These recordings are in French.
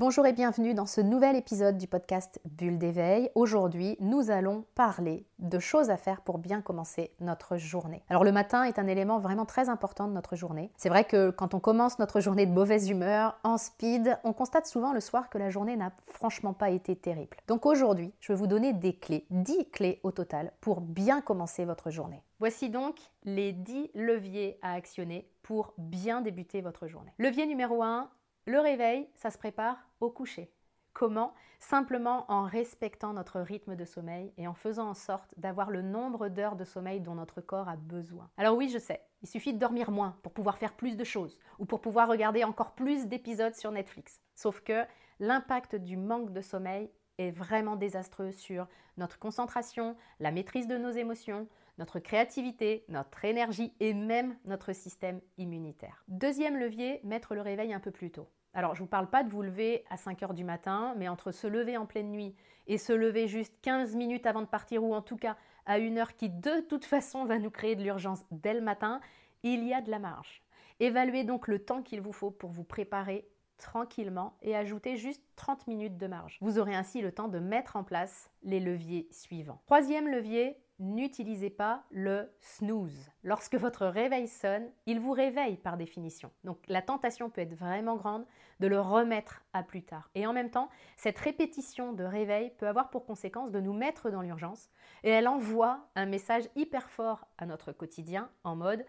Bonjour et bienvenue dans ce nouvel épisode du podcast Bulle d'éveil. Aujourd'hui, nous allons parler de choses à faire pour bien commencer notre journée. Alors le matin est un élément vraiment très important de notre journée. C'est vrai que quand on commence notre journée de mauvaise humeur, en speed, on constate souvent le soir que la journée n'a franchement pas été terrible. Donc aujourd'hui, je vais vous donner des clés, 10 clés au total pour bien commencer votre journée. Voici donc les 10 leviers à actionner pour bien débuter votre journée. Levier numéro 1, le réveil, ça se prépare au coucher. Comment? Simplement en respectant notre rythme de sommeil et en faisant en sorte d'avoir le nombre d'heures de sommeil dont notre corps a besoin. Alors oui, je sais, il suffit de dormir moins pour pouvoir faire plus de choses ou pour pouvoir regarder encore plus d'épisodes sur Netflix. Sauf que l'impact du manque de sommeil est vraiment désastreux sur notre concentration, la maîtrise de nos émotions, notre créativité, notre énergie et même notre système immunitaire. Deuxième levier, mettre le réveil un peu plus tôt. Alors, je ne vous parle pas de vous lever à 5 heures du matin, mais entre se lever en pleine nuit et se lever juste 15 minutes avant de partir, ou en tout cas à une heure qui de toute façon va nous créer de l'urgence dès le matin, il y a de la marge. Évaluez donc le temps qu'il vous faut pour vous préparer tranquillement et ajoutez juste 30 minutes de marge. Vous aurez ainsi le temps de mettre en place les leviers suivants. Troisième levier, n'utilisez pas le snooze. Lorsque votre réveil sonne, il vous réveille par définition. Donc la tentation peut être vraiment grande de le remettre à plus tard. Et en même temps, cette répétition de réveil peut avoir pour conséquence de nous mettre dans l'urgence et elle envoie un message hyper fort à notre quotidien en mode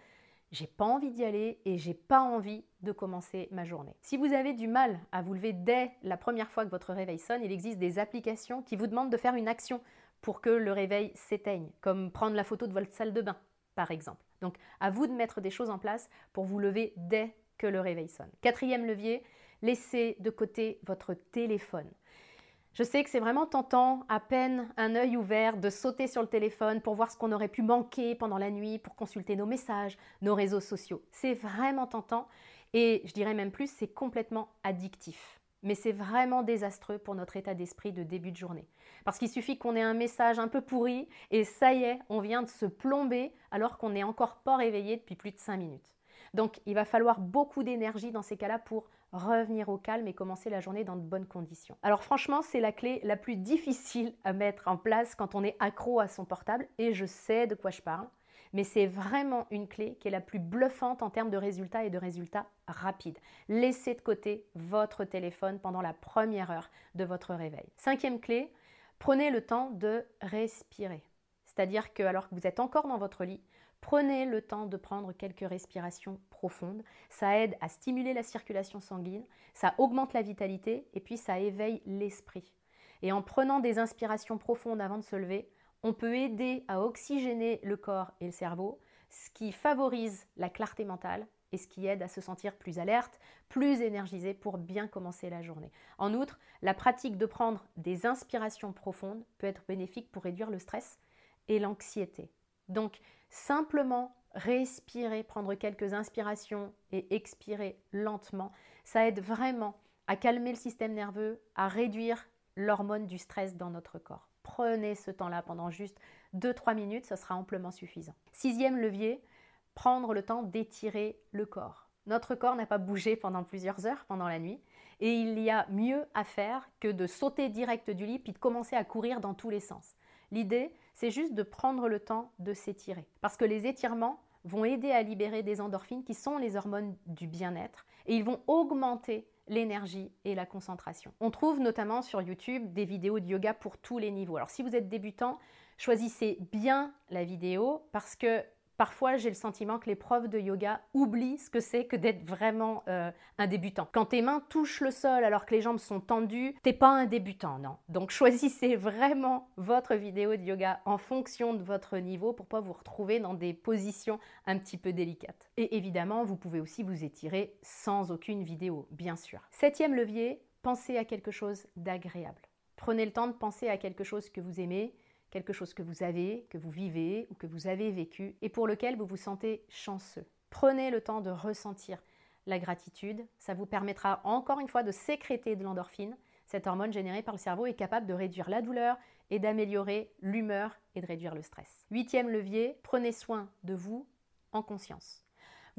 j'ai pas envie d'y aller et j'ai pas envie de commencer ma journée. Si vous avez du mal à vous lever dès la première fois que votre réveil sonne, il existe des applications qui vous demandent de faire une action pour que le réveil s'éteigne, comme prendre la photo de votre salle de bain, par exemple. Donc, à vous de mettre des choses en place pour vous lever dès que le réveil sonne. Quatrième levier, laissez de côté votre téléphone. Je sais que c'est vraiment tentant, à peine un œil ouvert, de sauter sur le téléphone pour voir ce qu'on aurait pu manquer pendant la nuit, pour consulter nos messages, nos réseaux sociaux. C'est vraiment tentant et je dirais même plus, c'est complètement addictif mais c'est vraiment désastreux pour notre état d'esprit de début de journée. Parce qu'il suffit qu'on ait un message un peu pourri et ça y est, on vient de se plomber alors qu'on n'est encore pas réveillé depuis plus de 5 minutes. Donc il va falloir beaucoup d'énergie dans ces cas-là pour revenir au calme et commencer la journée dans de bonnes conditions. Alors franchement, c'est la clé la plus difficile à mettre en place quand on est accro à son portable et je sais de quoi je parle mais c'est vraiment une clé qui est la plus bluffante en termes de résultats et de résultats rapides. Laissez de côté votre téléphone pendant la première heure de votre réveil. Cinquième clé, prenez le temps de respirer. C'est-à-dire que alors que vous êtes encore dans votre lit, prenez le temps de prendre quelques respirations profondes. Ça aide à stimuler la circulation sanguine, ça augmente la vitalité et puis ça éveille l'esprit. Et en prenant des inspirations profondes avant de se lever, on peut aider à oxygéner le corps et le cerveau, ce qui favorise la clarté mentale et ce qui aide à se sentir plus alerte, plus énergisé pour bien commencer la journée. En outre, la pratique de prendre des inspirations profondes peut être bénéfique pour réduire le stress et l'anxiété. Donc, simplement respirer, prendre quelques inspirations et expirer lentement, ça aide vraiment à calmer le système nerveux, à réduire l'hormone du stress dans notre corps. Prenez ce temps-là pendant juste 2-3 minutes, ce sera amplement suffisant. Sixième levier, prendre le temps d'étirer le corps. Notre corps n'a pas bougé pendant plusieurs heures pendant la nuit et il y a mieux à faire que de sauter direct du lit puis de commencer à courir dans tous les sens. L'idée, c'est juste de prendre le temps de s'étirer parce que les étirements vont aider à libérer des endorphines qui sont les hormones du bien-être et ils vont augmenter l'énergie et la concentration. On trouve notamment sur YouTube des vidéos de yoga pour tous les niveaux. Alors si vous êtes débutant, choisissez bien la vidéo parce que Parfois, j'ai le sentiment que les profs de yoga oublient ce que c'est que d'être vraiment euh, un débutant. Quand tes mains touchent le sol alors que les jambes sont tendues, t'es pas un débutant, non. Donc choisissez vraiment votre vidéo de yoga en fonction de votre niveau pour pas vous retrouver dans des positions un petit peu délicates. Et évidemment, vous pouvez aussi vous étirer sans aucune vidéo, bien sûr. Septième levier, pensez à quelque chose d'agréable. Prenez le temps de penser à quelque chose que vous aimez, quelque chose que vous avez, que vous vivez ou que vous avez vécu et pour lequel vous vous sentez chanceux. Prenez le temps de ressentir la gratitude, ça vous permettra encore une fois de sécréter de l'endorphine. Cette hormone générée par le cerveau est capable de réduire la douleur et d'améliorer l'humeur et de réduire le stress. Huitième levier, prenez soin de vous en conscience.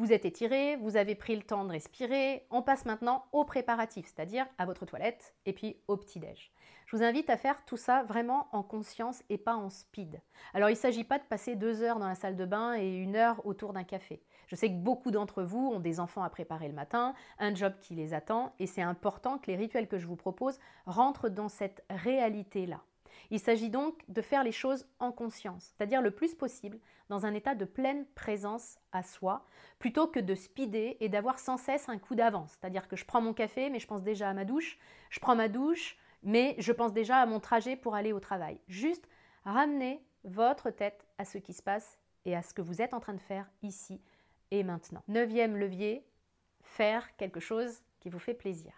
Vous êtes étiré, vous avez pris le temps de respirer. On passe maintenant au préparatif, c'est-à-dire à votre toilette et puis au petit-déj. Je vous invite à faire tout ça vraiment en conscience et pas en speed. Alors il ne s'agit pas de passer deux heures dans la salle de bain et une heure autour d'un café. Je sais que beaucoup d'entre vous ont des enfants à préparer le matin, un job qui les attend, et c'est important que les rituels que je vous propose rentrent dans cette réalité-là. Il s'agit donc de faire les choses en conscience, c'est-à-dire le plus possible dans un état de pleine présence à soi, plutôt que de speeder et d'avoir sans cesse un coup d'avance. C'est-à-dire que je prends mon café, mais je pense déjà à ma douche, je prends ma douche, mais je pense déjà à mon trajet pour aller au travail. Juste ramener votre tête à ce qui se passe et à ce que vous êtes en train de faire ici et maintenant. Neuvième levier, faire quelque chose qui vous fait plaisir.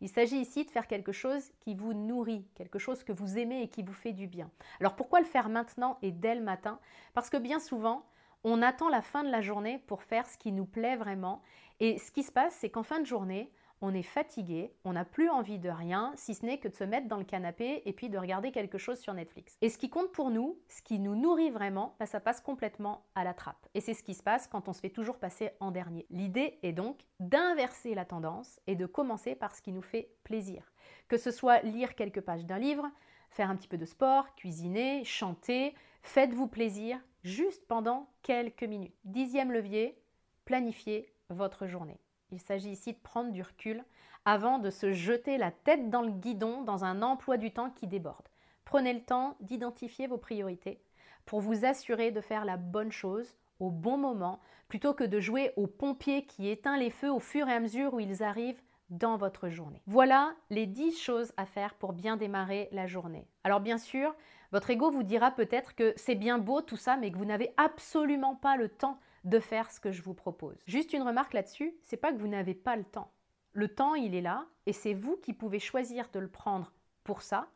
Il s'agit ici de faire quelque chose qui vous nourrit, quelque chose que vous aimez et qui vous fait du bien. Alors pourquoi le faire maintenant et dès le matin? Parce que bien souvent, on attend la fin de la journée pour faire ce qui nous plaît vraiment. Et ce qui se passe, c'est qu'en fin de journée, on est fatigué, on n'a plus envie de rien, si ce n'est que de se mettre dans le canapé et puis de regarder quelque chose sur Netflix. Et ce qui compte pour nous, ce qui nous nourrit vraiment, bah, ça passe complètement à la trappe. Et c'est ce qui se passe quand on se fait toujours passer en dernier. L'idée est donc d'inverser la tendance et de commencer par ce qui nous fait plaisir. Que ce soit lire quelques pages d'un livre, faire un petit peu de sport, cuisiner, chanter, faites-vous plaisir juste pendant quelques minutes. Dixième levier, planifiez votre journée. Il s'agit ici de prendre du recul avant de se jeter la tête dans le guidon dans un emploi du temps qui déborde. Prenez le temps d'identifier vos priorités pour vous assurer de faire la bonne chose au bon moment plutôt que de jouer au pompier qui éteint les feux au fur et à mesure où ils arrivent dans votre journée. Voilà les 10 choses à faire pour bien démarrer la journée. Alors bien sûr, votre ego vous dira peut-être que c'est bien beau tout ça, mais que vous n'avez absolument pas le temps de faire ce que je vous propose. Juste une remarque là-dessus, c'est pas que vous n'avez pas le temps. Le temps, il est là et c'est vous qui pouvez choisir de le prendre pour ça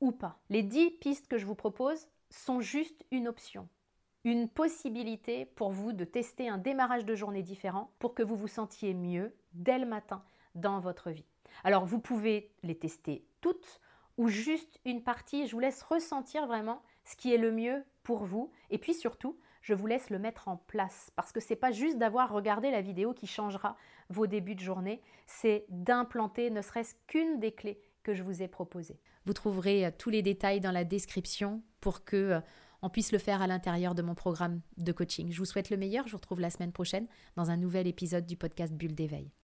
ou pas. Les 10 pistes que je vous propose sont juste une option, une possibilité pour vous de tester un démarrage de journée différent pour que vous vous sentiez mieux dès le matin dans votre vie. Alors vous pouvez les tester toutes ou juste une partie, je vous laisse ressentir vraiment ce qui est le mieux pour vous et puis surtout je vous laisse le mettre en place parce que c'est pas juste d'avoir regardé la vidéo qui changera vos débuts de journée, c'est d'implanter ne serait-ce qu'une des clés que je vous ai proposées. Vous trouverez euh, tous les détails dans la description pour que euh, on puisse le faire à l'intérieur de mon programme de coaching. Je vous souhaite le meilleur, je vous retrouve la semaine prochaine dans un nouvel épisode du podcast Bulle d'éveil.